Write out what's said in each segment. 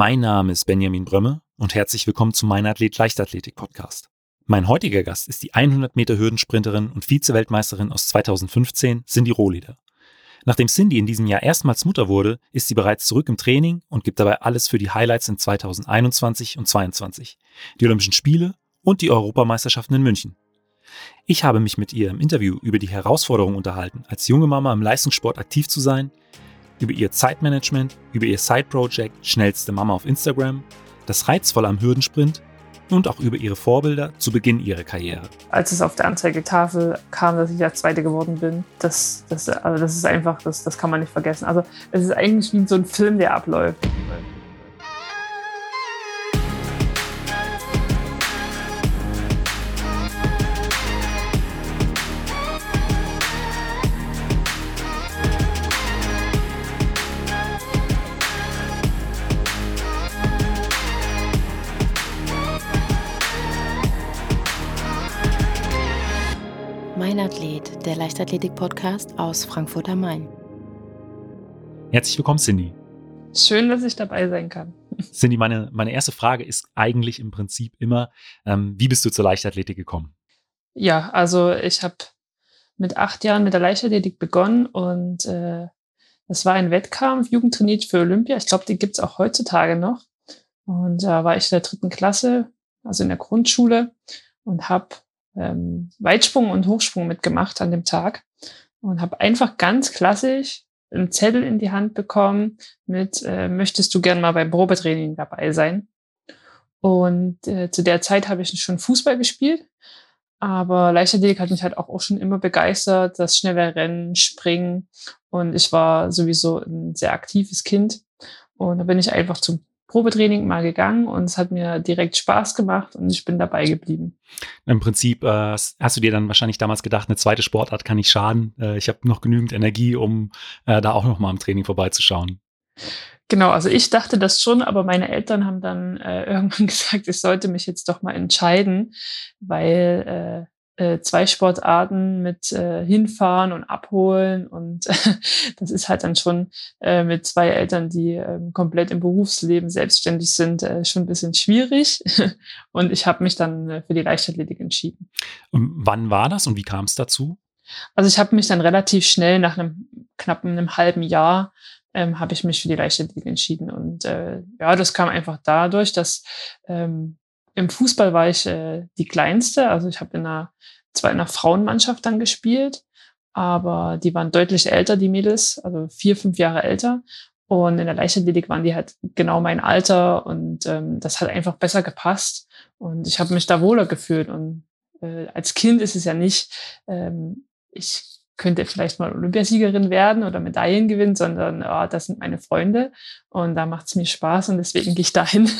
Mein Name ist Benjamin Brömme und herzlich willkommen zu meinem Athlet Leichtathletik Podcast. Mein heutiger Gast ist die 100 Meter Hürdensprinterin und Vize-Weltmeisterin aus 2015, Cindy Rohleder. Nachdem Cindy in diesem Jahr erstmals Mutter wurde, ist sie bereits zurück im Training und gibt dabei alles für die Highlights in 2021 und 2022, die Olympischen Spiele und die Europameisterschaften in München. Ich habe mich mit ihr im Interview über die Herausforderungen unterhalten, als junge Mama im Leistungssport aktiv zu sein über ihr Zeitmanagement, über ihr Side-Project Schnellste Mama auf Instagram, das Reizvolle am Hürdensprint und auch über ihre Vorbilder zu Beginn ihrer Karriere. Als es auf der Anzeigetafel kam, dass ich ja Zweite geworden bin, das, das, also das ist einfach, das, das kann man nicht vergessen. Also es ist eigentlich wie so ein Film, der abläuft. Der Leichtathletik-Podcast aus Frankfurt am Main. Herzlich willkommen, Cindy. Schön, dass ich dabei sein kann. Cindy, meine, meine erste Frage ist eigentlich im Prinzip immer, ähm, wie bist du zur Leichtathletik gekommen? Ja, also ich habe mit acht Jahren mit der Leichtathletik begonnen und äh, das war ein Wettkampf, Jugend trainiert für Olympia. Ich glaube, die gibt es auch heutzutage noch. Und da war ich in der dritten Klasse, also in der Grundschule und habe ähm, Weitsprung und Hochsprung mitgemacht an dem Tag und habe einfach ganz klassisch einen Zettel in die Hand bekommen mit, äh, möchtest du gern mal beim Probetraining dabei sein? Und äh, zu der Zeit habe ich schon Fußball gespielt, aber Leichtathletik hat mich halt auch, auch schon immer begeistert, das schnelle Rennen, Springen und ich war sowieso ein sehr aktives Kind und da bin ich einfach zum Probetraining mal gegangen und es hat mir direkt Spaß gemacht und ich bin dabei geblieben. Im Prinzip äh, hast du dir dann wahrscheinlich damals gedacht, eine zweite Sportart kann nicht schaden. Äh, ich habe noch genügend Energie, um äh, da auch noch mal im Training vorbeizuschauen. Genau, also ich dachte das schon, aber meine Eltern haben dann äh, irgendwann gesagt, ich sollte mich jetzt doch mal entscheiden, weil äh, zwei Sportarten mit äh, hinfahren und abholen und das ist halt dann schon äh, mit zwei Eltern, die äh, komplett im Berufsleben selbstständig sind, äh, schon ein bisschen schwierig und ich habe mich dann äh, für die Leichtathletik entschieden. Und wann war das und wie kam es dazu? Also ich habe mich dann relativ schnell nach einem knappen einem halben Jahr ähm, habe ich mich für die Leichtathletik entschieden und äh, ja, das kam einfach dadurch, dass ähm, im Fußball war ich äh, die kleinste. Also ich habe in einer, zwar in einer Frauenmannschaft dann gespielt, aber die waren deutlich älter, die Mädels, also vier, fünf Jahre älter. Und in der Leichtathletik waren die halt genau mein Alter und ähm, das hat einfach besser gepasst. Und ich habe mich da wohler gefühlt. Und äh, als Kind ist es ja nicht, ähm, ich könnte vielleicht mal Olympiasiegerin werden oder Medaillen gewinnen, sondern oh, das sind meine Freunde und da macht es mir Spaß und deswegen gehe ich dahin.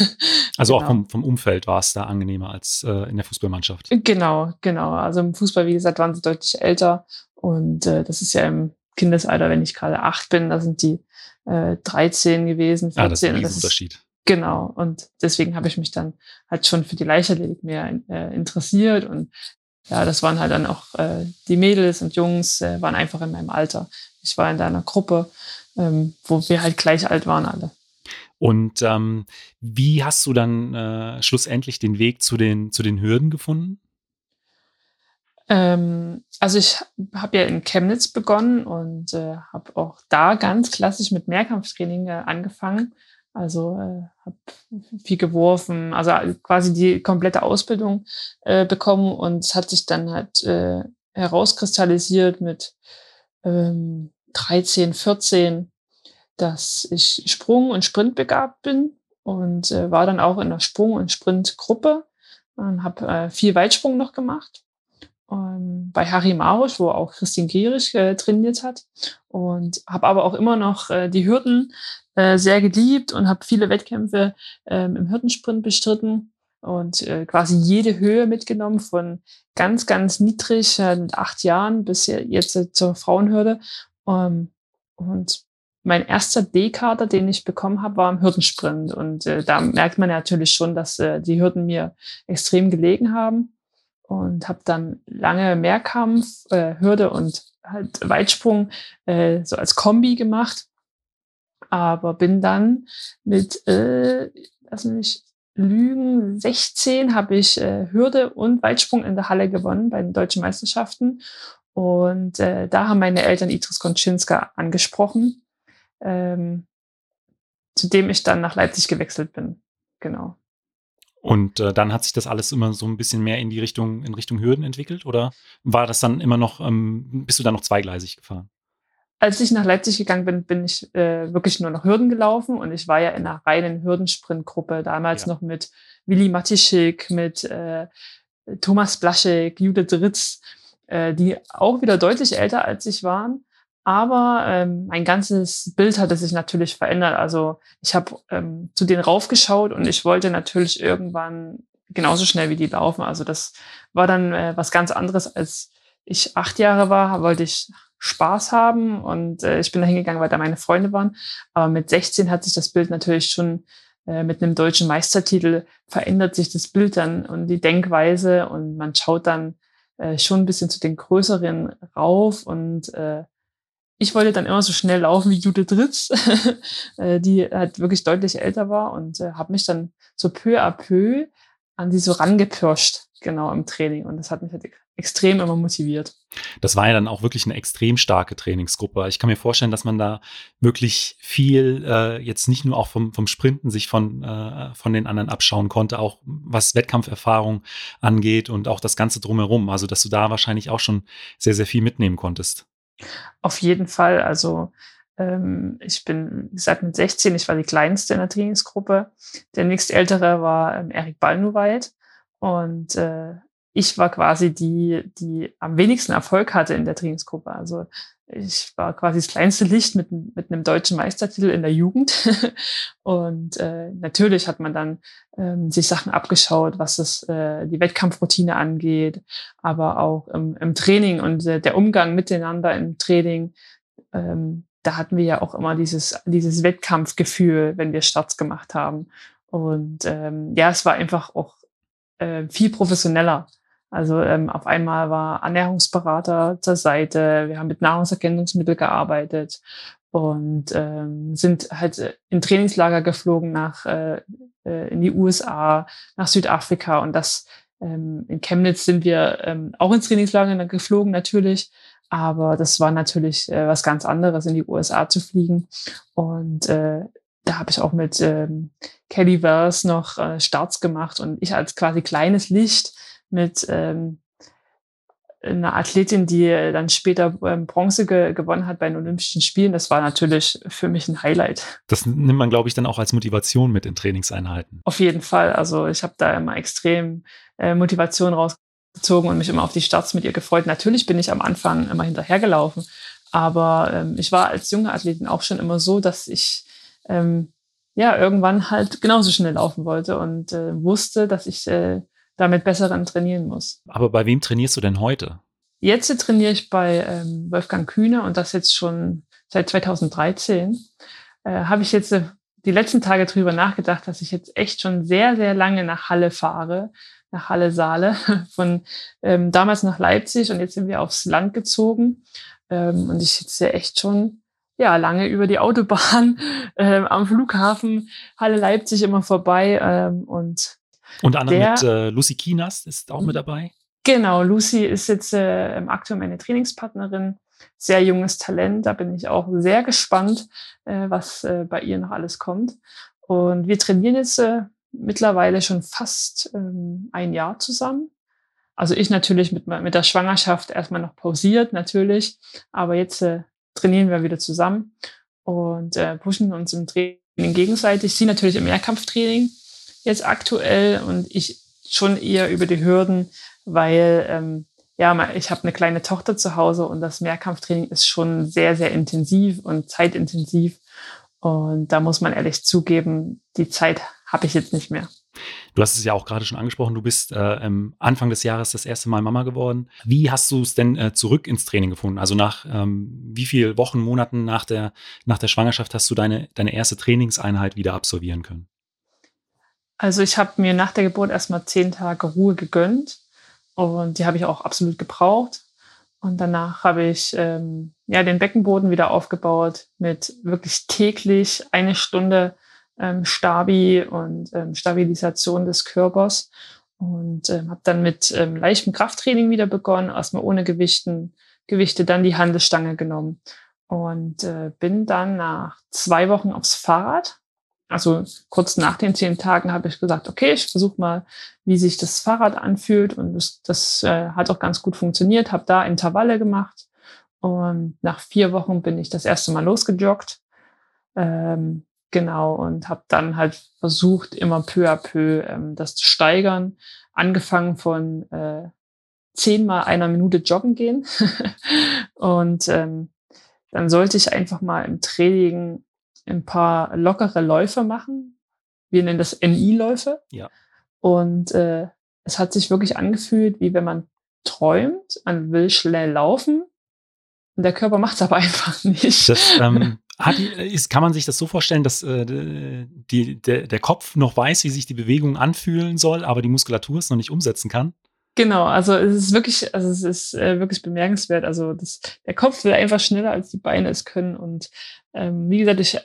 Also genau. auch vom, vom Umfeld war es da angenehmer als äh, in der Fußballmannschaft. Genau, genau. Also im Fußball, wie gesagt, waren sie deutlich älter und äh, das ist ja im Kindesalter, wenn ich gerade acht bin, da sind die äh, 13 gewesen, 14. Ah, das ist ein Unterschied. Ist, Genau, und deswegen habe ich mich dann halt schon für die Leichtathletik mehr äh, interessiert und ja, das waren halt dann auch äh, die Mädels und Jungs, äh, waren einfach in meinem Alter. Ich war in einer Gruppe, ähm, wo wir halt gleich alt waren alle. Und ähm, wie hast du dann äh, schlussendlich den Weg zu den, zu den Hürden gefunden? Ähm, also ich habe ja in Chemnitz begonnen und äh, habe auch da ganz klassisch mit Mehrkampftraining äh, angefangen. Also äh, habe viel geworfen, also äh, quasi die komplette Ausbildung äh, bekommen und es hat sich dann halt äh, herauskristallisiert mit ähm, 13, 14, dass ich Sprung- und Sprint begabt bin und äh, war dann auch in der Sprung- und Sprintgruppe und habe äh, viel Weitsprung noch gemacht ähm, bei Harry Marusch, wo auch Christine Gierich äh, trainiert hat und habe aber auch immer noch äh, die Hürden äh, sehr geliebt und habe viele Wettkämpfe ähm, im Hürdensprint bestritten und äh, quasi jede Höhe mitgenommen von ganz, ganz niedrig äh, mit acht Jahren bis jetzt äh, zur Frauenhürde. Ähm, und mein erster D-Kader, den ich bekommen habe, war im Hürdensprint. Und äh, da merkt man natürlich schon, dass äh, die Hürden mir extrem gelegen haben. Und habe dann lange Mehrkampf, äh, Hürde und halt Weitsprung äh, so als Kombi gemacht aber bin dann mit, äh, lass mich lügen, 16 habe ich äh, Hürde und Weitsprung in der Halle gewonnen bei den deutschen Meisterschaften. Und äh, da haben meine Eltern Idris Konczynska angesprochen, ähm, zu dem ich dann nach Leipzig gewechselt bin. Genau. Und äh, dann hat sich das alles immer so ein bisschen mehr in die Richtung, in Richtung Hürden entwickelt? Oder war das dann immer noch, ähm, bist du dann noch zweigleisig gefahren? Als ich nach Leipzig gegangen bin, bin ich äh, wirklich nur noch Hürden gelaufen und ich war ja in einer reinen Hürdensprintgruppe, damals ja. noch mit Willi Matischik, mit äh, Thomas Blaschek, Judith Ritz, äh, die auch wieder deutlich älter als ich waren. Aber ähm, mein ganzes Bild hatte sich natürlich verändert. Also ich habe ähm, zu denen raufgeschaut und ich wollte natürlich irgendwann genauso schnell wie die laufen. Also das war dann äh, was ganz anderes, als ich acht Jahre war, wollte ich Spaß haben und äh, ich bin da hingegangen, weil da meine Freunde waren. Aber mit 16 hat sich das Bild natürlich schon äh, mit einem deutschen Meistertitel verändert sich das Bild dann und die Denkweise und man schaut dann äh, schon ein bisschen zu den größeren rauf und äh, ich wollte dann immer so schnell laufen wie Judith Ritz, äh, die halt wirklich deutlich älter war und äh, habe mich dann so peu à peu an die so rangepirscht, genau im Training. Und das hat mich halt extrem immer motiviert. Das war ja dann auch wirklich eine extrem starke Trainingsgruppe. Ich kann mir vorstellen, dass man da wirklich viel äh, jetzt nicht nur auch vom, vom Sprinten sich von, äh, von den anderen abschauen konnte, auch was Wettkampferfahrung angeht und auch das Ganze drumherum. Also, dass du da wahrscheinlich auch schon sehr, sehr viel mitnehmen konntest. Auf jeden Fall. Also ähm, ich bin, wie gesagt, mit 16, ich war die kleinste in der Trainingsgruppe. Der nächstältere war ähm, Erik Ballnuweit. Und äh, ich war quasi die, die am wenigsten Erfolg hatte in der Trainingsgruppe. Also ich war quasi das kleinste Licht mit, mit einem deutschen Meistertitel in der Jugend. und äh, natürlich hat man dann ähm, sich Sachen abgeschaut, was das, äh, die Wettkampfroutine angeht, aber auch im, im Training und äh, der Umgang miteinander im Training. Ähm, da hatten wir ja auch immer dieses, dieses Wettkampfgefühl, wenn wir Starts gemacht haben. Und ähm, ja, es war einfach auch äh, viel professioneller also ähm, auf einmal war Ernährungsberater zur Seite, wir haben mit Nahrungsergänzungsmitteln gearbeitet und ähm, sind halt in Trainingslager geflogen nach äh, äh, in die USA, nach Südafrika und das ähm, in Chemnitz sind wir ähm, auch ins Trainingslager geflogen natürlich, aber das war natürlich äh, was ganz anderes, in die USA zu fliegen und äh, da habe ich auch mit ähm, Kelly Wells noch äh, Starts gemacht und ich als quasi kleines Licht mit ähm, einer Athletin, die dann später ähm, Bronze ge gewonnen hat bei den Olympischen Spielen. Das war natürlich für mich ein Highlight. Das nimmt man, glaube ich, dann auch als Motivation mit in Trainingseinheiten. Auf jeden Fall. Also ich habe da immer extrem äh, Motivation rausgezogen und mich immer auf die Starts mit ihr gefreut. Natürlich bin ich am Anfang immer hinterhergelaufen, aber ähm, ich war als junge Athletin auch schon immer so, dass ich ähm, ja irgendwann halt genauso schnell laufen wollte und äh, wusste, dass ich äh, damit besseren trainieren muss. Aber bei wem trainierst du denn heute? Jetzt trainiere ich bei ähm, Wolfgang Kühne und das jetzt schon seit 2013. Äh, Habe ich jetzt äh, die letzten Tage drüber nachgedacht, dass ich jetzt echt schon sehr, sehr lange nach Halle fahre, nach Halle Saale, von ähm, damals nach Leipzig und jetzt sind wir aufs Land gezogen. Ähm, und ich sitze echt schon ja, lange über die Autobahn ähm, am Flughafen Halle Leipzig immer vorbei ähm, und unter anderem der, mit äh, Lucy Kinas ist auch mit dabei. Genau, Lucy ist jetzt äh, aktuell meine Trainingspartnerin. Sehr junges Talent, da bin ich auch sehr gespannt, äh, was äh, bei ihr noch alles kommt. Und wir trainieren jetzt äh, mittlerweile schon fast ähm, ein Jahr zusammen. Also ich natürlich mit, mit der Schwangerschaft erstmal noch pausiert, natürlich. Aber jetzt äh, trainieren wir wieder zusammen und äh, pushen uns im Training gegenseitig. Sie natürlich im Mehrkampftraining jetzt aktuell und ich schon eher über die Hürden, weil ähm, ja, ich habe eine kleine Tochter zu Hause und das Mehrkampftraining ist schon sehr, sehr intensiv und zeitintensiv. Und da muss man ehrlich zugeben, die Zeit habe ich jetzt nicht mehr. Du hast es ja auch gerade schon angesprochen, du bist äh, Anfang des Jahres das erste Mal Mama geworden. Wie hast du es denn äh, zurück ins Training gefunden? Also nach ähm, wie vielen Wochen, Monaten nach der, nach der Schwangerschaft hast du deine, deine erste Trainingseinheit wieder absolvieren können? Also ich habe mir nach der Geburt erstmal zehn Tage Ruhe gegönnt und die habe ich auch absolut gebraucht. Und danach habe ich ähm, ja den Beckenboden wieder aufgebaut mit wirklich täglich eine Stunde ähm, Stabi und ähm, Stabilisation des Körpers und ähm, habe dann mit ähm, leichtem Krafttraining wieder begonnen, erstmal ohne Gewichten, Gewichte, dann die Handelstange genommen und äh, bin dann nach zwei Wochen aufs Fahrrad. Also kurz nach den zehn Tagen habe ich gesagt, okay, ich versuche mal, wie sich das Fahrrad anfühlt und das, das äh, hat auch ganz gut funktioniert. Habe da Intervalle gemacht und nach vier Wochen bin ich das erste Mal losgejoggt. Ähm, Genau, und habe dann halt versucht, immer peu à peu ähm, das zu steigern. Angefangen von äh, zehnmal einer Minute joggen gehen. und ähm, dann sollte ich einfach mal im Training ein paar lockere Läufe machen. Wir nennen das NI-Läufe. Ja. Und äh, es hat sich wirklich angefühlt, wie wenn man träumt, man will schnell laufen und der Körper macht es aber einfach nicht. Das, ähm, hat, ist, kann man sich das so vorstellen, dass äh, die, der, der Kopf noch weiß, wie sich die Bewegung anfühlen soll, aber die Muskulatur es noch nicht umsetzen kann? Genau, also es ist wirklich, also es ist äh, wirklich bemerkenswert. Also das, der Kopf will einfach schneller, als die Beine es können. Und ähm, wie gesagt, ich,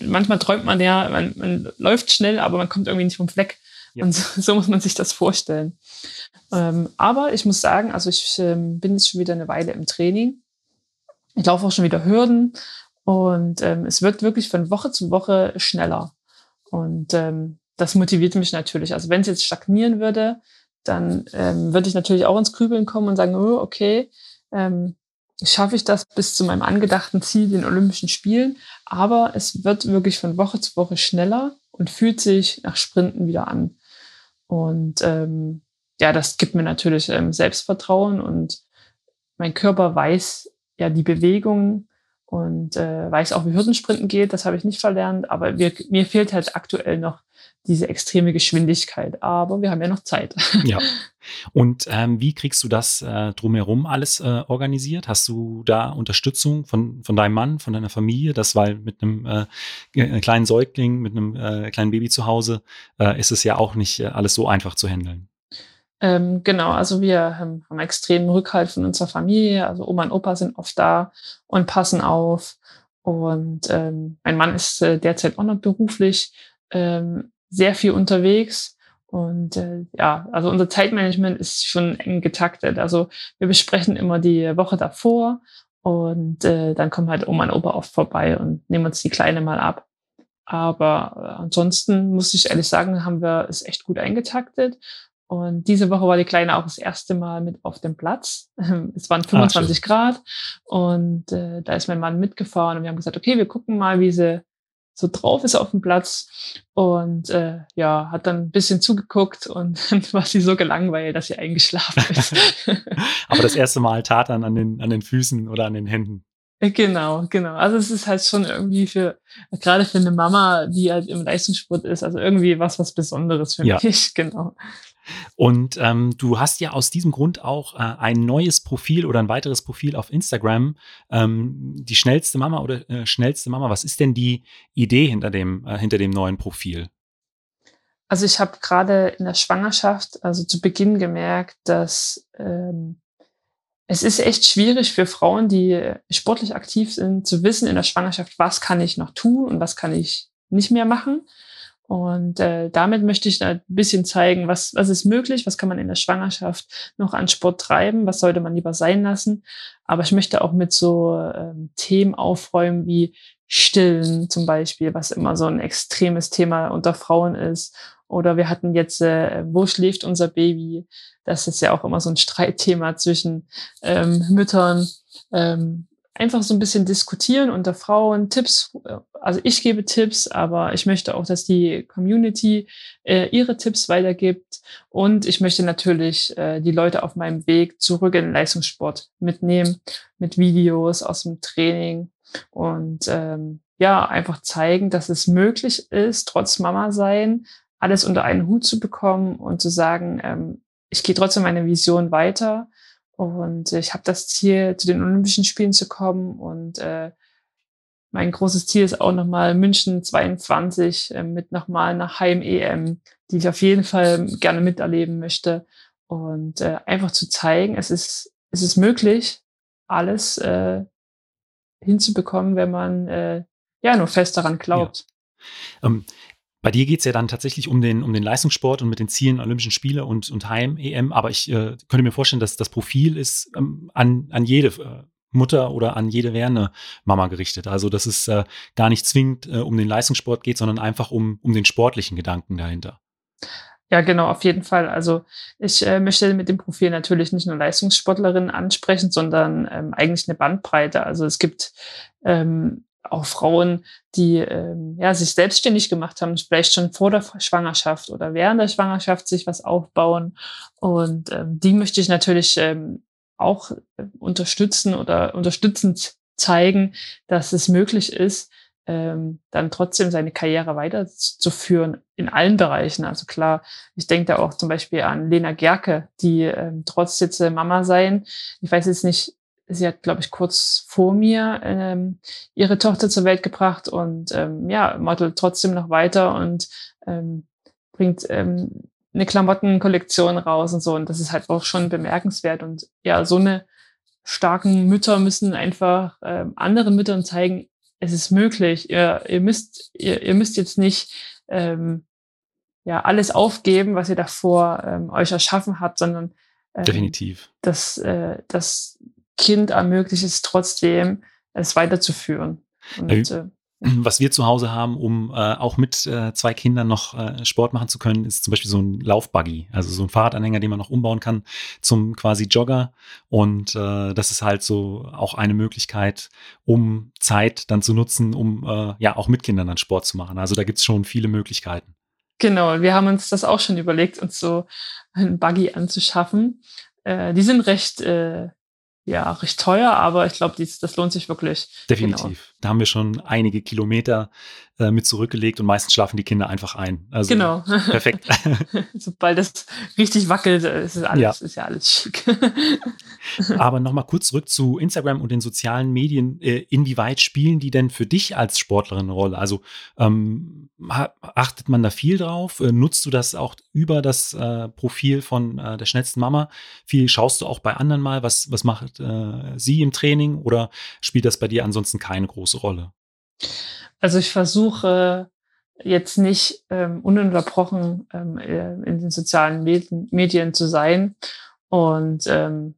manchmal träumt man ja, man, man läuft schnell, aber man kommt irgendwie nicht vom Fleck. Ja. Und so, so, muss man sich das vorstellen. Ähm, aber ich muss sagen, also ich ähm, bin jetzt schon wieder eine Weile im Training. Ich laufe auch schon wieder Hürden und ähm, es wird wirklich von Woche zu Woche schneller. Und ähm, das motiviert mich natürlich. Also wenn es jetzt stagnieren würde, dann ähm, würde ich natürlich auch ins Grübeln kommen und sagen, oh, okay, ähm, schaffe ich das bis zu meinem angedachten Ziel, den Olympischen Spielen. Aber es wird wirklich von Woche zu Woche schneller und fühlt sich nach Sprinten wieder an. Und ähm, ja, das gibt mir natürlich ähm, Selbstvertrauen und mein Körper weiß ja die Bewegungen und äh, weiß auch, wie Hürdensprinten geht. Das habe ich nicht verlernt, aber wir, mir fehlt halt aktuell noch diese extreme Geschwindigkeit. Aber wir haben ja noch Zeit. Ja. Und ähm, wie kriegst du das äh, drumherum alles äh, organisiert? Hast du da Unterstützung von, von deinem Mann, von deiner Familie? Das, weil mit einem äh, kleinen Säugling, mit einem äh, kleinen Baby zu Hause äh, ist es ja auch nicht äh, alles so einfach zu handeln. Ähm, genau, also wir haben, haben extremen Rückhalt von unserer Familie. Also Oma und Opa sind oft da und passen auf. Und ähm, mein Mann ist äh, derzeit auch noch beruflich ähm, sehr viel unterwegs. Und äh, ja, also unser Zeitmanagement ist schon eng getaktet. Also wir besprechen immer die Woche davor und äh, dann kommen halt Oma und Opa oft vorbei und nehmen uns die Kleine mal ab. Aber äh, ansonsten muss ich ehrlich sagen, haben wir es echt gut eingetaktet. Und diese Woche war die Kleine auch das erste Mal mit auf dem Platz. Es waren 25 Ach, Grad und äh, da ist mein Mann mitgefahren und wir haben gesagt, okay, wir gucken mal, wie sie so drauf ist auf dem Platz. Und äh, ja, hat dann ein bisschen zugeguckt und dann war sie so gelangweilt, dass sie eingeschlafen ist. Aber das erste Mal tat dann an den, an den Füßen oder an den Händen. Genau, genau. Also es ist halt schon irgendwie für, gerade für eine Mama, die halt im Leistungssport ist, also irgendwie was, was Besonderes für ja. mich, genau. Und ähm, du hast ja aus diesem Grund auch äh, ein neues Profil oder ein weiteres Profil auf Instagram, ähm, die schnellste Mama oder äh, schnellste Mama. Was ist denn die Idee hinter dem, äh, hinter dem neuen Profil? Also ich habe gerade in der Schwangerschaft, also zu Beginn gemerkt, dass ähm, es ist echt schwierig für Frauen, die sportlich aktiv sind, zu wissen in der Schwangerschaft, was kann ich noch tun und was kann ich nicht mehr machen. Und äh, damit möchte ich ein bisschen zeigen, was, was ist möglich, was kann man in der Schwangerschaft noch an Sport treiben, was sollte man lieber sein lassen. Aber ich möchte auch mit so ähm, Themen aufräumen wie Stillen zum Beispiel, was immer so ein extremes Thema unter Frauen ist. Oder wir hatten jetzt, äh, wo schläft unser Baby? Das ist ja auch immer so ein Streitthema zwischen ähm, Müttern. Ähm, einfach so ein bisschen diskutieren unter Frauen, Tipps, also ich gebe Tipps, aber ich möchte auch, dass die Community äh, ihre Tipps weitergibt. Und ich möchte natürlich äh, die Leute auf meinem Weg zurück in den Leistungssport mitnehmen, mit Videos aus dem Training und ähm, ja, einfach zeigen, dass es möglich ist, trotz Mama sein, alles unter einen Hut zu bekommen und zu sagen, ähm, ich gehe trotzdem meine Vision weiter und ich habe das Ziel, zu den Olympischen Spielen zu kommen. Und äh, mein großes Ziel ist auch nochmal München 22 äh, mit nochmal einer Heim-EM, die ich auf jeden Fall gerne miterleben möchte. Und äh, einfach zu zeigen, es ist es ist möglich, alles äh, hinzubekommen, wenn man äh, ja nur fest daran glaubt. Ja. Ähm, bei dir geht es ja dann tatsächlich um den, um den Leistungssport und mit den Zielen Olympischen Spiele und, und Heim-EM, aber ich äh, könnte mir vorstellen, dass das Profil ist ähm, an, an jede äh, Mutter oder an jede werdende Mama gerichtet. Also dass es äh, gar nicht zwingend äh, um den Leistungssport geht, sondern einfach um, um den sportlichen Gedanken dahinter. Ja, genau, auf jeden Fall. Also ich äh, möchte mit dem Profil natürlich nicht nur Leistungssportlerinnen ansprechen, sondern ähm, eigentlich eine Bandbreite. Also es gibt ähm, auch Frauen, die ähm, ja, sich selbstständig gemacht haben, vielleicht schon vor der Schwangerschaft oder während der Schwangerschaft sich was aufbauen. Und ähm, die möchte ich natürlich ähm, auch äh, unterstützen oder unterstützend zeigen, dass es möglich ist, ähm, dann trotzdem seine Karriere weiterzuführen in allen Bereichen. Also klar, ich denke da auch zum Beispiel an Lena Gerke, die ähm, trotz jetzt äh, Mama sein, ich weiß jetzt nicht, sie hat, glaube ich, kurz vor mir ähm, ihre Tochter zur Welt gebracht und ähm, ja, modelt trotzdem noch weiter und ähm, bringt ähm, eine Klamottenkollektion raus und so. Und das ist halt auch schon bemerkenswert. Und ja, so eine starken Mütter müssen einfach ähm, anderen Müttern zeigen, es ist möglich. Ihr, ihr müsst, ihr, ihr müsst jetzt nicht ähm, ja alles aufgeben, was ihr davor ähm, euch erschaffen habt, sondern ähm, definitiv. Das, äh, das Kind ermöglicht es trotzdem, es weiterzuführen. Und, äh, was wir zu Hause haben, um äh, auch mit äh, zwei Kindern noch äh, Sport machen zu können, ist zum Beispiel so ein Laufbuggy, also so ein Fahrradanhänger, den man noch umbauen kann zum quasi Jogger. Und äh, das ist halt so auch eine Möglichkeit, um Zeit dann zu nutzen, um äh, ja auch mit Kindern dann Sport zu machen. Also da gibt's schon viele Möglichkeiten. Genau, wir haben uns das auch schon überlegt, uns so ein Buggy anzuschaffen. Äh, die sind recht ja, recht teuer, aber ich glaube, das lohnt sich wirklich. Definitiv. Genau. Da haben wir schon einige Kilometer äh, mit zurückgelegt und meistens schlafen die Kinder einfach ein. Also, genau. Perfekt. Sobald es richtig wackelt, äh, ist, alles, ja. ist ja alles schick. Aber nochmal kurz zurück zu Instagram und den sozialen Medien. Äh, inwieweit spielen die denn für dich als Sportlerin eine Rolle? Also ähm, achtet man da viel drauf? Äh, nutzt du das auch über das äh, Profil von äh, der schnellsten Mama? Viel schaust du auch bei anderen mal, was, was macht sie im Training oder spielt das bei dir ansonsten keine große Rolle? Also ich versuche jetzt nicht ähm, ununterbrochen ähm, in den sozialen Medien zu sein und ähm,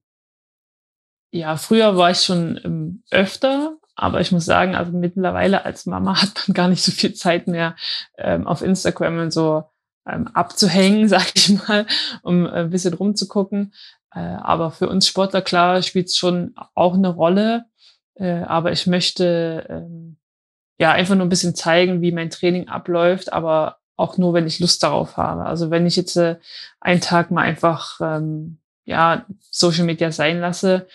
ja, früher war ich schon ähm, öfter, aber ich muss sagen, also mittlerweile als Mama hat man gar nicht so viel Zeit mehr ähm, auf Instagram und so ähm, abzuhängen, sag ich mal, um ein bisschen rumzugucken. Äh, aber für uns Sportler, klar, spielt es schon auch eine Rolle. Äh, aber ich möchte ähm, ja einfach nur ein bisschen zeigen, wie mein Training abläuft, aber auch nur, wenn ich Lust darauf habe. Also wenn ich jetzt äh, einen Tag mal einfach ähm, ja Social Media sein lasse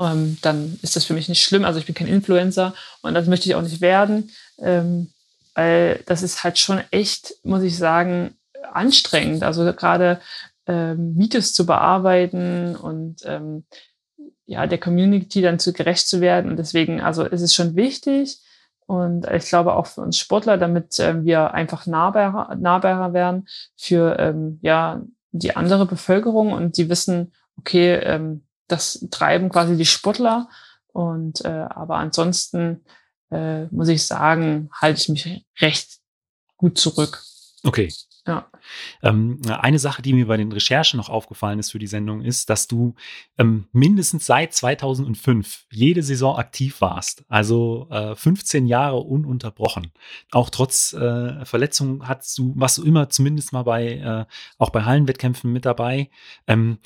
ähm, dann ist das für mich nicht schlimm. Also ich bin kein Influencer und das möchte ich auch nicht werden, ähm, weil das ist halt schon echt, muss ich sagen, anstrengend. Also gerade ähm, Videos zu bearbeiten und ähm, ja, der Community dann zu gerecht zu werden. Und deswegen, also es ist schon wichtig. Und ich glaube auch für uns Sportler, damit ähm, wir einfach nahbarer, nahbarer werden für ähm, ja die andere Bevölkerung und die wissen, okay, ähm, das treiben quasi die Sportler. Und äh, aber ansonsten äh, muss ich sagen, halte ich mich recht gut zurück. Okay. Ähm, eine Sache, die mir bei den Recherchen noch aufgefallen ist für die Sendung, ist, dass du ähm, mindestens seit 2005 jede Saison aktiv warst. Also äh, 15 Jahre ununterbrochen. Auch trotz äh, Verletzungen hast du, warst du immer zumindest mal bei, äh, auch bei Hallenwettkämpfen mit dabei. Ähm,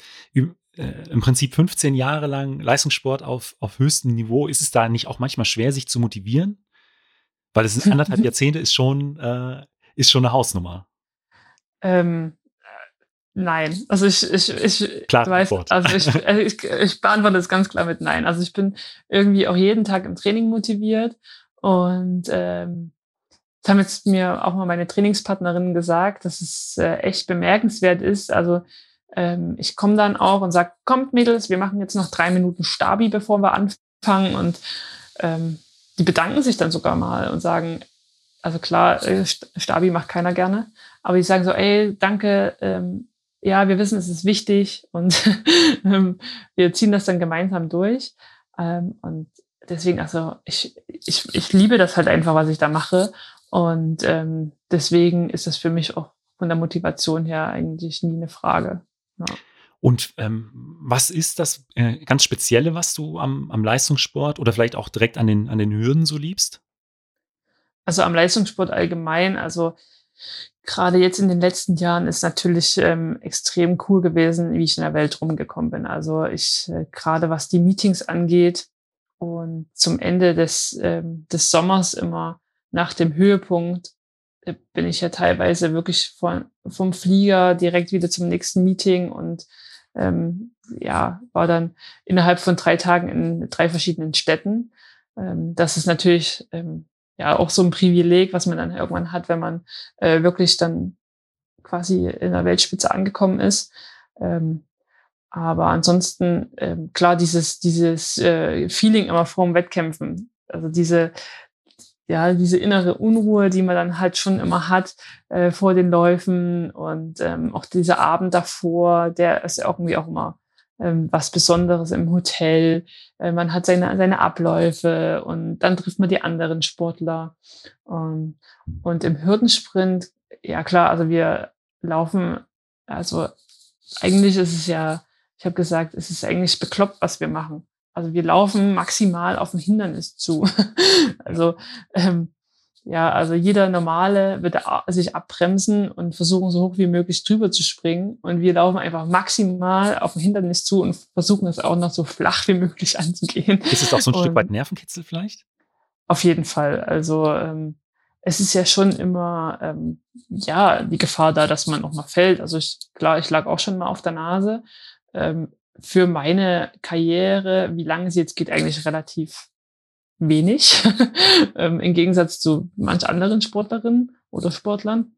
äh, im Prinzip 15 Jahre lang Leistungssport auf, auf höchstem Niveau, ist es da nicht auch manchmal schwer, sich zu motivieren? Weil es sind anderthalb Jahrzehnte ist schon, äh, ist schon eine Hausnummer. Ähm, nein. Also ich, ich, ich klar, weiß, also ich, äh, ich, ich beantworte es ganz klar mit Nein. Also ich bin irgendwie auch jeden Tag im Training motiviert und ähm, das haben jetzt mir auch mal meine Trainingspartnerinnen gesagt, dass es äh, echt bemerkenswert ist. Also ähm, ich komme dann auch und sage, kommt Mädels, wir machen jetzt noch drei Minuten Stabi, bevor wir anfangen. Und ähm, die bedanken sich dann sogar mal und sagen, also klar, äh, Stabi macht keiner gerne, aber die sagen so, ey, danke, ähm, ja, wir wissen, es ist wichtig und ähm, wir ziehen das dann gemeinsam durch. Ähm, und deswegen, also ich, ich, ich liebe das halt einfach, was ich da mache. Und ähm, deswegen ist das für mich auch von der Motivation her eigentlich nie eine Frage. Ja. Und ähm, was ist das äh, ganz Spezielle, was du am, am Leistungssport oder vielleicht auch direkt an den, an den Hürden so liebst? Also am Leistungssport allgemein, also gerade jetzt in den letzten Jahren ist natürlich ähm, extrem cool gewesen, wie ich in der Welt rumgekommen bin. Also ich, äh, gerade was die Meetings angeht und zum Ende des, ähm, des Sommers immer nach dem Höhepunkt äh, bin ich ja teilweise wirklich von, vom Flieger direkt wieder zum nächsten Meeting und ähm, ja, war dann innerhalb von drei Tagen in drei verschiedenen Städten. Ähm, das ist natürlich ähm, ja auch so ein Privileg, was man dann irgendwann hat, wenn man äh, wirklich dann quasi in der Weltspitze angekommen ist. Ähm, aber ansonsten, ähm, klar, dieses, dieses äh, Feeling immer vorm Wettkämpfen, also diese, ja, diese innere Unruhe, die man dann halt schon immer hat äh, vor den Läufen und ähm, auch dieser Abend davor, der ist irgendwie auch immer was Besonderes im Hotel. Äh, man hat seine, seine Abläufe und dann trifft man die anderen Sportler. Ähm, und im Hürdensprint, ja klar, also wir laufen, also eigentlich ist es ja, ich habe gesagt, es ist eigentlich bekloppt, was wir machen. Also wir laufen maximal auf ein Hindernis zu. also ähm, ja, also jeder Normale wird sich abbremsen und versuchen, so hoch wie möglich drüber zu springen. Und wir laufen einfach maximal auf ein Hindernis zu und versuchen es auch noch so flach wie möglich anzugehen. Ist es auch so ein und Stück weit Nervenkitzel vielleicht? Auf jeden Fall. Also ähm, es ist ja schon immer ähm, ja die Gefahr da, dass man auch mal fällt. Also ich, klar, ich lag auch schon mal auf der Nase. Ähm, für meine Karriere, wie lange sie jetzt geht, eigentlich relativ wenig, ähm, im Gegensatz zu manch anderen Sportlerinnen oder Sportlern.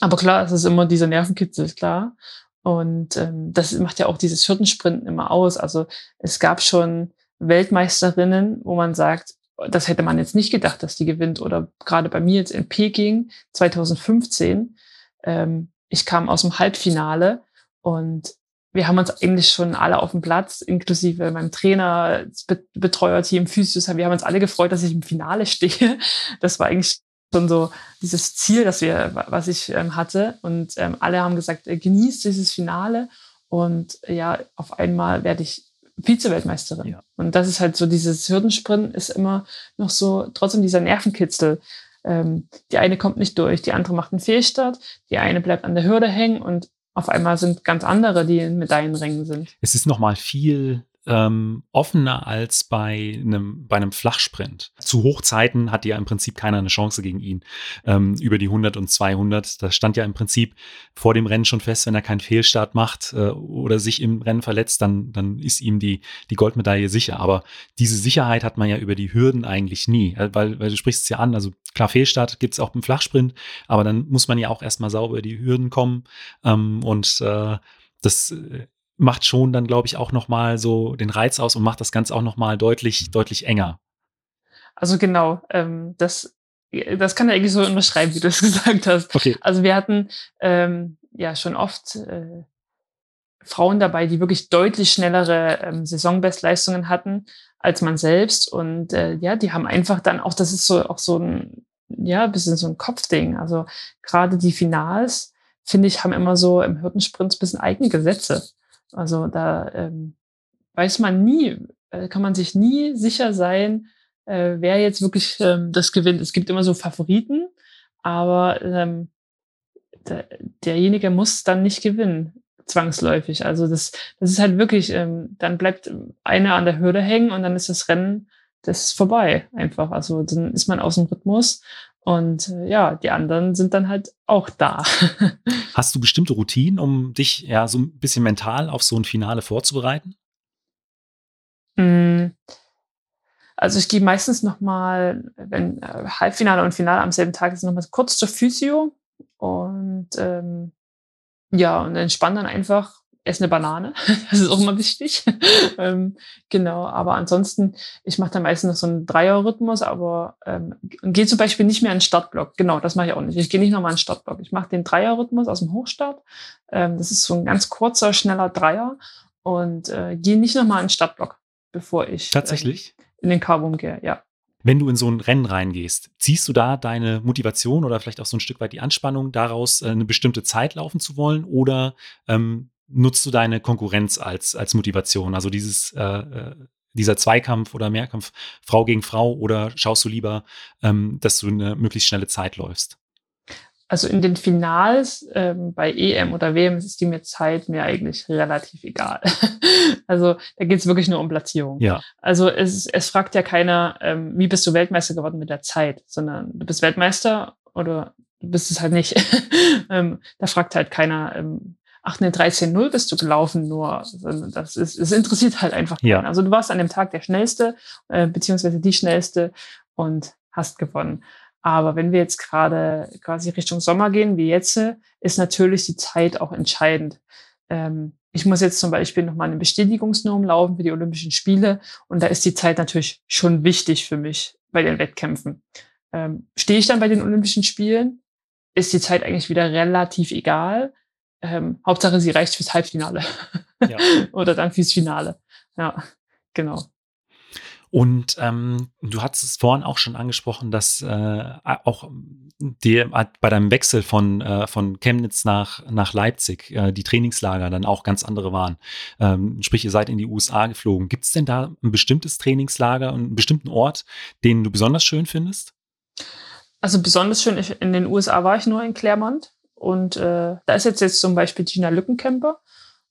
Aber klar, es ist immer dieser Nervenkitzel, klar. Und ähm, das macht ja auch dieses Hürdensprinten immer aus. Also es gab schon Weltmeisterinnen, wo man sagt, das hätte man jetzt nicht gedacht, dass die gewinnt. Oder gerade bei mir jetzt in Peking 2015, ähm, ich kam aus dem Halbfinale und wir haben uns eigentlich schon alle auf dem Platz, inklusive meinem Trainer, Betreuerteam, Physios, wir haben uns alle gefreut, dass ich im Finale stehe. Das war eigentlich schon so dieses Ziel, das wir, was ich ähm, hatte. Und ähm, alle haben gesagt, äh, genießt dieses Finale. Und ja, auf einmal werde ich Vize-Weltmeisterin. Ja. Und das ist halt so, dieses Hürdensprint ist immer noch so, trotzdem dieser Nervenkitzel. Ähm, die eine kommt nicht durch, die andere macht einen Fehlstart, die eine bleibt an der Hürde hängen und auf einmal sind ganz andere, die in Medaillenrängen sind. Es ist nochmal viel ähm, offener als bei einem, bei einem Flachsprint. Zu Hochzeiten hatte ja im Prinzip keiner eine Chance gegen ihn. Ähm, über die 100 und 200, da stand ja im Prinzip vor dem Rennen schon fest, wenn er keinen Fehlstart macht äh, oder sich im Rennen verletzt, dann, dann ist ihm die, die Goldmedaille sicher. Aber diese Sicherheit hat man ja über die Hürden eigentlich nie, äh, weil, weil du sprichst es ja an, also klar, Fehlstart gibt es auch im Flachsprint, aber dann muss man ja auch erstmal sauber über die Hürden kommen ähm, und äh, das äh, macht schon dann, glaube ich, auch nochmal so den Reiz aus und macht das Ganze auch nochmal deutlich, deutlich enger. Also genau, ähm, das, das kann er eigentlich so unterschreiben, wie du es gesagt hast. Okay. Also wir hatten ähm, ja schon oft äh, Frauen dabei, die wirklich deutlich schnellere ähm, Saisonbestleistungen hatten als man selbst. Und äh, ja, die haben einfach dann auch, das ist so auch so ein, ja, bisschen so ein Kopfding. Also gerade die Finals, finde ich, haben immer so im Hürdensprint ein bisschen eigene Gesetze. Also da ähm, weiß man nie, äh, kann man sich nie sicher sein, äh, wer jetzt wirklich ähm, das gewinnt. Es gibt immer so Favoriten, aber ähm, der, derjenige muss dann nicht gewinnen, zwangsläufig. Also das, das ist halt wirklich, ähm, dann bleibt einer an der Hürde hängen und dann ist das Rennen, das ist vorbei einfach. Also dann ist man aus dem Rhythmus und äh, ja, die anderen sind dann halt auch da. Hast du bestimmte Routinen, um dich ja so ein bisschen mental auf so ein Finale vorzubereiten? Mm. Also ich gehe meistens noch mal, wenn äh, Halbfinale und Finale am selben Tag ist, noch mal kurz zur Physio und ähm, ja und entspanne dann einfach esse eine Banane. Das ist auch immer wichtig. ähm, genau, aber ansonsten, ich mache dann meistens noch so einen Dreier-Rhythmus, aber ähm, gehe zum Beispiel nicht mehr an den Startblock. Genau, das mache ich auch nicht. Ich gehe nicht nochmal an den Startblock. Ich mache den Dreier-Rhythmus aus dem Hochstart. Ähm, das ist so ein ganz kurzer, schneller Dreier und äh, gehe nicht nochmal an den Startblock, bevor ich tatsächlich ähm, in den Carbon gehe. Ja. Wenn du in so ein Rennen reingehst, ziehst du da deine Motivation oder vielleicht auch so ein Stück weit die Anspannung daraus, äh, eine bestimmte Zeit laufen zu wollen oder ähm, nutzt du deine Konkurrenz als, als Motivation? Also dieses, äh, äh, dieser Zweikampf oder Mehrkampf Frau gegen Frau oder schaust du lieber, ähm, dass du eine möglichst schnelle Zeit läufst? Also in den Finals ähm, bei EM oder WM ist die mir Zeit mir eigentlich relativ egal. also da geht es wirklich nur um Platzierung. Ja. Also es, es fragt ja keiner, ähm, wie bist du Weltmeister geworden mit der Zeit, sondern du bist Weltmeister oder du bist es halt nicht. ähm, da fragt halt keiner, ähm, ach ne, 13-0 bist du gelaufen nur. Das ist, es interessiert halt einfach keinen. Ja. Also du warst an dem Tag der Schnellste, äh, beziehungsweise die Schnellste und hast gewonnen. Aber wenn wir jetzt gerade quasi Richtung Sommer gehen, wie jetzt, ist natürlich die Zeit auch entscheidend. Ähm, ich muss jetzt zum Beispiel nochmal eine Bestätigungsnorm laufen für die Olympischen Spiele und da ist die Zeit natürlich schon wichtig für mich bei den Wettkämpfen. Ähm, stehe ich dann bei den Olympischen Spielen, ist die Zeit eigentlich wieder relativ egal. Ähm, Hauptsache, sie reicht fürs Halbfinale ja. oder dann fürs Finale. Ja, genau. Und ähm, du hattest es vorhin auch schon angesprochen, dass äh, auch dir bei deinem Wechsel von, äh, von Chemnitz nach, nach Leipzig äh, die Trainingslager dann auch ganz andere waren. Ähm, sprich, ihr seid in die USA geflogen. Gibt es denn da ein bestimmtes Trainingslager und einen bestimmten Ort, den du besonders schön findest? Also besonders schön, in den USA war ich nur in Claremont und äh, da ist jetzt, jetzt zum Beispiel Gina Lückenkemper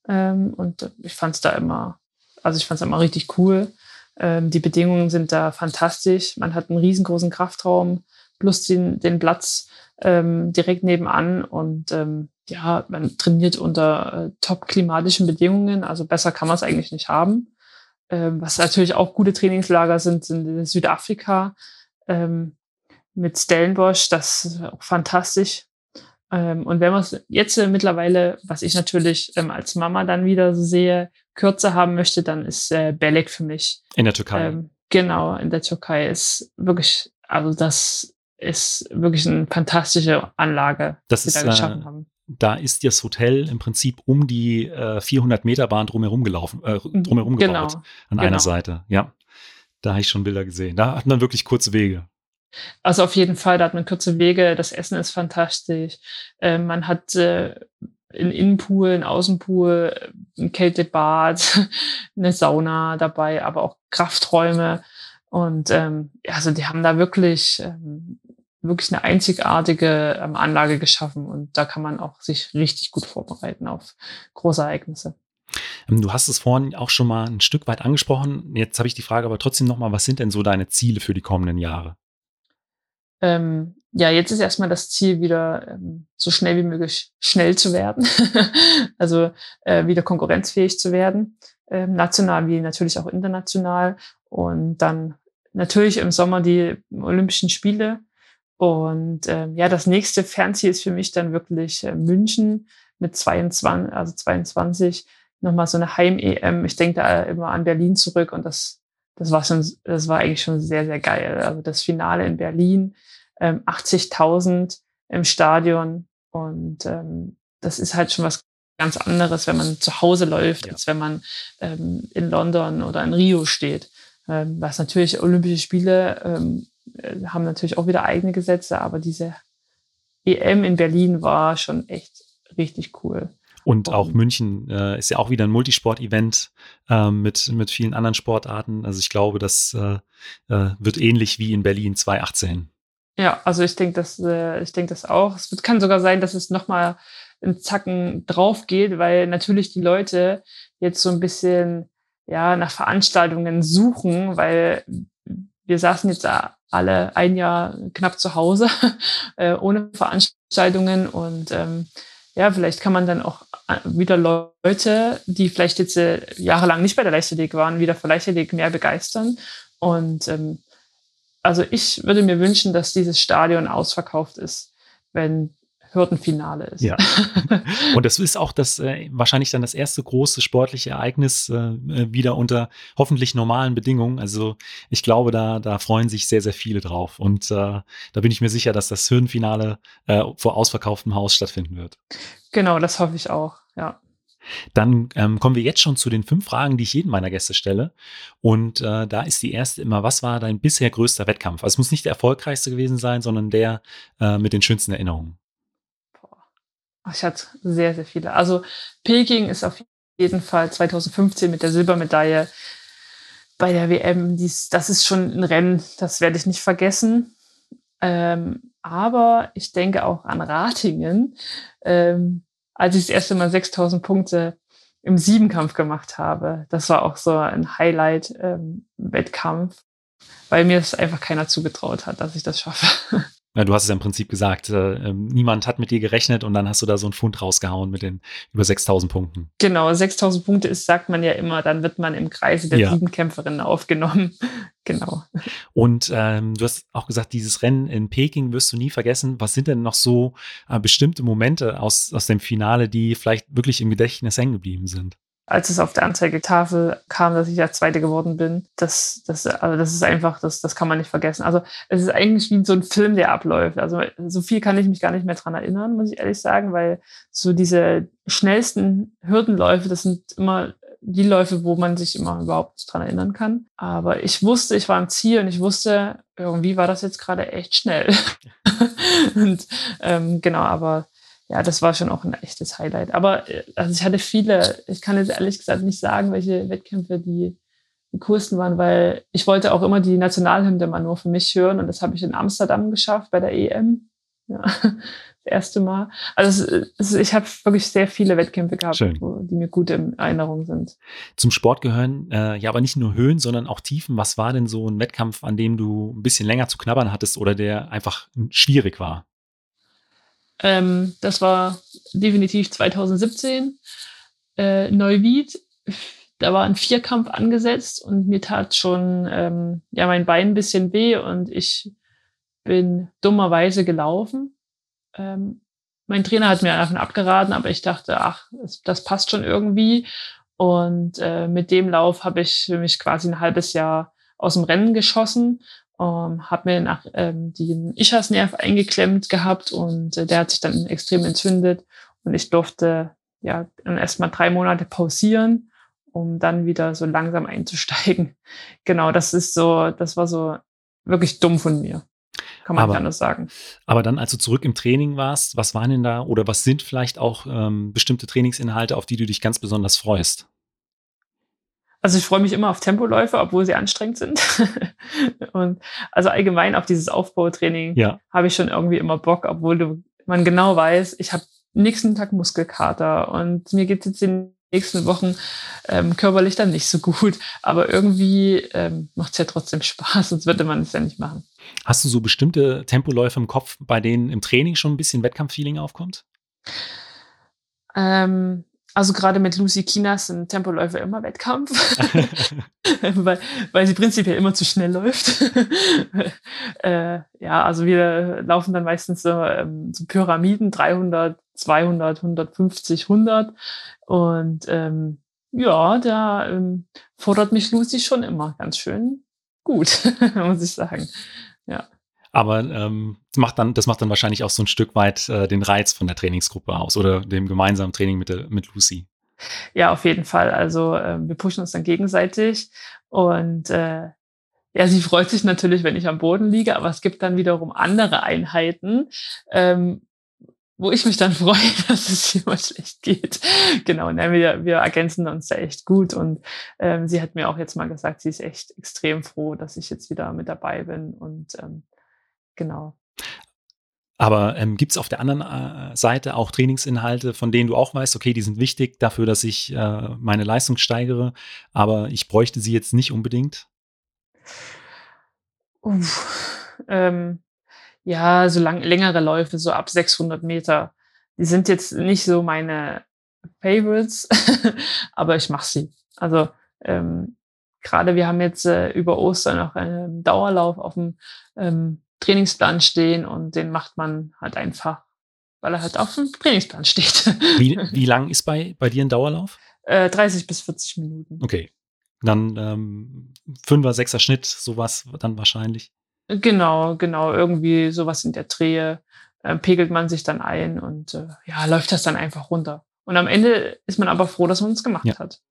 ähm, und ich fand es da immer, also ich fand es immer richtig cool. Ähm, die Bedingungen sind da fantastisch. Man hat einen riesengroßen Kraftraum plus den, den Platz ähm, direkt nebenan und ähm, ja, man trainiert unter äh, top klimatischen Bedingungen. Also besser kann man es eigentlich nicht haben. Ähm, was natürlich auch gute Trainingslager sind, sind in Südafrika ähm, mit Stellenbosch. Das ist auch fantastisch. Ähm, und wenn man es jetzt äh, mittlerweile, was ich natürlich ähm, als Mama dann wieder so sehe, kürzer haben möchte, dann ist äh, Belek für mich. In der Türkei. Ähm, genau, in der Türkei ist wirklich, also das ist wirklich eine fantastische Anlage, das die ist, da geschaffen äh, haben. Da ist das Hotel im Prinzip um die äh, 400 Meter Bahn drumherum gelaufen, äh, drumherum genau, gebaut an genau. einer Seite. Ja, da habe ich schon Bilder gesehen. Da hat man wirklich kurze Wege. Also auf jeden Fall, da hat man kurze Wege, das Essen ist fantastisch. Äh, man hat äh, einen Innenpool, einen Außenpool, ein Kältebad, eine Sauna dabei, aber auch Krafträume. Und ähm, also die haben da wirklich, ähm, wirklich eine einzigartige ähm, Anlage geschaffen und da kann man auch sich richtig gut vorbereiten auf große Ereignisse. Ähm, du hast es vorhin auch schon mal ein Stück weit angesprochen. Jetzt habe ich die Frage aber trotzdem nochmal, was sind denn so deine Ziele für die kommenden Jahre? Ähm, ja, jetzt ist erstmal das Ziel, wieder ähm, so schnell wie möglich schnell zu werden. also äh, wieder konkurrenzfähig zu werden, ähm, national wie natürlich auch international. Und dann natürlich im Sommer die Olympischen Spiele. Und ähm, ja, das nächste Fernziel ist für mich dann wirklich äh, München mit 22, also 22, nochmal so eine Heim-EM. Ich denke da immer an Berlin zurück und das das war schon, das war eigentlich schon sehr, sehr geil. Also das Finale in Berlin, ähm, 80.000 im Stadion und ähm, das ist halt schon was ganz anderes, wenn man zu Hause läuft, ja. als wenn man ähm, in London oder in Rio steht. Ähm, was natürlich Olympische Spiele ähm, äh, haben natürlich auch wieder eigene Gesetze, aber diese EM in Berlin war schon echt richtig cool. Und auch München äh, ist ja auch wieder ein Multisport-Event äh, mit, mit vielen anderen Sportarten. Also ich glaube, das äh, äh wird ähnlich wie in Berlin 2018. Ja, also ich denke das, äh, ich denke das auch. Es wird, kann sogar sein, dass es nochmal einen Zacken drauf geht, weil natürlich die Leute jetzt so ein bisschen ja nach Veranstaltungen suchen, weil wir saßen jetzt alle ein Jahr knapp zu Hause äh, ohne Veranstaltungen und ähm, ja, vielleicht kann man dann auch wieder Leute, die vielleicht jetzt äh, jahrelang nicht bei der Leichtathletik waren, wieder für Leichtathletik mehr begeistern. Und ähm, also ich würde mir wünschen, dass dieses Stadion ausverkauft ist, wenn Hürdenfinale ist. Ja. Und das ist auch das äh, wahrscheinlich dann das erste große sportliche Ereignis äh, wieder unter hoffentlich normalen Bedingungen. Also ich glaube, da, da freuen sich sehr, sehr viele drauf. Und äh, da bin ich mir sicher, dass das Hürdenfinale äh, vor ausverkauftem Haus stattfinden wird. Genau, das hoffe ich auch, ja. Dann ähm, kommen wir jetzt schon zu den fünf Fragen, die ich jedem meiner Gäste stelle. Und äh, da ist die erste immer, was war dein bisher größter Wettkampf? Also es muss nicht der erfolgreichste gewesen sein, sondern der äh, mit den schönsten Erinnerungen. Ich hatte sehr, sehr viele. Also Peking ist auf jeden Fall 2015 mit der Silbermedaille bei der WM. Dies, das ist schon ein Rennen, das werde ich nicht vergessen. Ähm, aber ich denke auch an Ratingen, ähm, als ich das erste Mal 6000 Punkte im Siebenkampf gemacht habe. Das war auch so ein Highlight-Wettkampf, ähm, weil mir es einfach keiner zugetraut hat, dass ich das schaffe. Ja, du hast es ja im Prinzip gesagt, äh, ähm, niemand hat mit dir gerechnet und dann hast du da so einen Fund rausgehauen mit den über 6000 Punkten. Genau, 6000 Punkte ist, sagt man ja immer, dann wird man im Kreise der ja. Siebenkämpferinnen aufgenommen. genau. Und ähm, du hast auch gesagt, dieses Rennen in Peking wirst du nie vergessen. Was sind denn noch so äh, bestimmte Momente aus, aus dem Finale, die vielleicht wirklich im Gedächtnis hängen geblieben sind? Als es auf der Anzeigetafel kam, dass ich ja Zweite geworden bin. Das, das, also das ist einfach, das, das kann man nicht vergessen. Also es ist eigentlich wie so ein Film, der abläuft. Also so viel kann ich mich gar nicht mehr dran erinnern, muss ich ehrlich sagen, weil so diese schnellsten Hürdenläufe, das sind immer die Läufe, wo man sich immer überhaupt dran erinnern kann. Aber ich wusste, ich war am Ziel und ich wusste, irgendwie war das jetzt gerade echt schnell. und ähm, genau, aber ja, das war schon auch ein echtes Highlight. Aber äh, also ich hatte viele, ich kann jetzt ehrlich gesagt nicht sagen, welche Wettkämpfe die, die coolsten waren, weil ich wollte auch immer die Nationalhymne mal nur für mich hören und das habe ich in Amsterdam geschafft bei der EM. Ja, das erste Mal. Also es, es, ich habe wirklich sehr viele Wettkämpfe gehabt, wo, die mir gut in Erinnerung sind. Zum Sport gehören äh, ja aber nicht nur Höhen, sondern auch Tiefen. Was war denn so ein Wettkampf, an dem du ein bisschen länger zu knabbern hattest oder der einfach schwierig war? Ähm, das war definitiv 2017. Äh, Neuwied, da war ein Vierkampf angesetzt und mir tat schon ähm, ja mein Bein ein bisschen weh und ich bin dummerweise gelaufen. Ähm, mein Trainer hat mir davon abgeraten, aber ich dachte, ach, das, das passt schon irgendwie. Und äh, mit dem Lauf habe ich mich quasi ein halbes Jahr aus dem Rennen geschossen ähm, habe mir nach ähm, den Ischiasnerv eingeklemmt gehabt und äh, der hat sich dann extrem entzündet und ich durfte ja erstmal drei Monate pausieren, um dann wieder so langsam einzusteigen. Genau, das ist so, das war so wirklich dumm von mir. Kann man aber, nicht anders sagen. Aber dann, als du zurück im Training warst, was waren denn da oder was sind vielleicht auch ähm, bestimmte Trainingsinhalte, auf die du dich ganz besonders freust? Also ich freue mich immer auf Tempoläufe, obwohl sie anstrengend sind. und also allgemein auf dieses Aufbautraining ja. habe ich schon irgendwie immer Bock, obwohl du, man genau weiß, ich habe nächsten Tag Muskelkater und mir geht es jetzt in den nächsten Wochen ähm, körperlich dann nicht so gut. Aber irgendwie ähm, macht es ja trotzdem Spaß, sonst würde man es ja nicht machen. Hast du so bestimmte Tempoläufe im Kopf, bei denen im Training schon ein bisschen Wettkampffeeling aufkommt? Ähm, also gerade mit Lucy Kinas sind Tempoläufe immer Wettkampf, weil, weil sie prinzipiell immer zu schnell läuft. äh, ja, also wir laufen dann meistens so, ähm, so Pyramiden, 300, 200, 150, 100. Und ähm, ja, da ähm, fordert mich Lucy schon immer ganz schön gut, muss ich sagen. Ja. Aber ähm, das, macht dann, das macht dann wahrscheinlich auch so ein Stück weit äh, den Reiz von der Trainingsgruppe aus oder dem gemeinsamen Training mit, mit Lucy. Ja, auf jeden Fall. Also äh, wir pushen uns dann gegenseitig und äh, ja, sie freut sich natürlich, wenn ich am Boden liege, aber es gibt dann wiederum andere Einheiten, ähm, wo ich mich dann freue, dass es mal schlecht geht. Genau, ne, wir, wir ergänzen uns da echt gut und ähm, sie hat mir auch jetzt mal gesagt, sie ist echt extrem froh, dass ich jetzt wieder mit dabei bin und ähm, Genau. Aber ähm, gibt es auf der anderen äh, Seite auch Trainingsinhalte, von denen du auch weißt, okay, die sind wichtig dafür, dass ich äh, meine Leistung steigere, aber ich bräuchte sie jetzt nicht unbedingt? Uff, ähm, ja, so lang, längere Läufe, so ab 600 Meter, die sind jetzt nicht so meine Favorites, aber ich mache sie. Also ähm, gerade wir haben jetzt äh, über Ostern noch einen Dauerlauf auf dem ähm, Trainingsplan stehen und den macht man halt einfach weil er halt auf dem Trainingsplan steht. Wie, wie lang ist bei, bei dir ein Dauerlauf? Äh, 30 bis 40 Minuten. Okay. Dann ähm, Fünfer, Sechser Schnitt, sowas dann wahrscheinlich. Genau, genau, irgendwie sowas in der Drehe äh, pegelt man sich dann ein und äh, ja, läuft das dann einfach runter. Und am Ende ist man aber froh, dass man es gemacht ja. hat.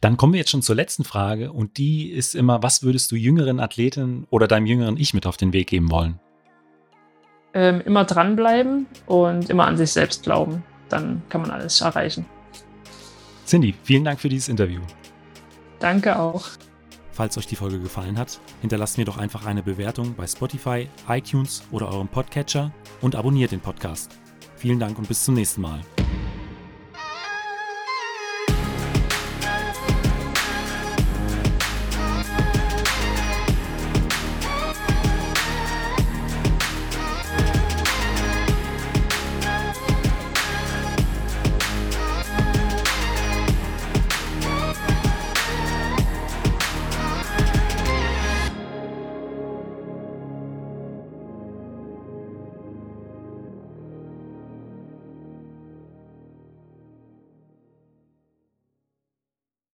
Dann kommen wir jetzt schon zur letzten Frage und die ist immer, was würdest du jüngeren Athleten oder deinem jüngeren Ich mit auf den Weg geben wollen? Ähm, immer dranbleiben und immer an sich selbst glauben. Dann kann man alles erreichen. Cindy, vielen Dank für dieses Interview. Danke auch. Falls euch die Folge gefallen hat, hinterlasst mir doch einfach eine Bewertung bei Spotify, iTunes oder eurem Podcatcher und abonniert den Podcast. Vielen Dank und bis zum nächsten Mal.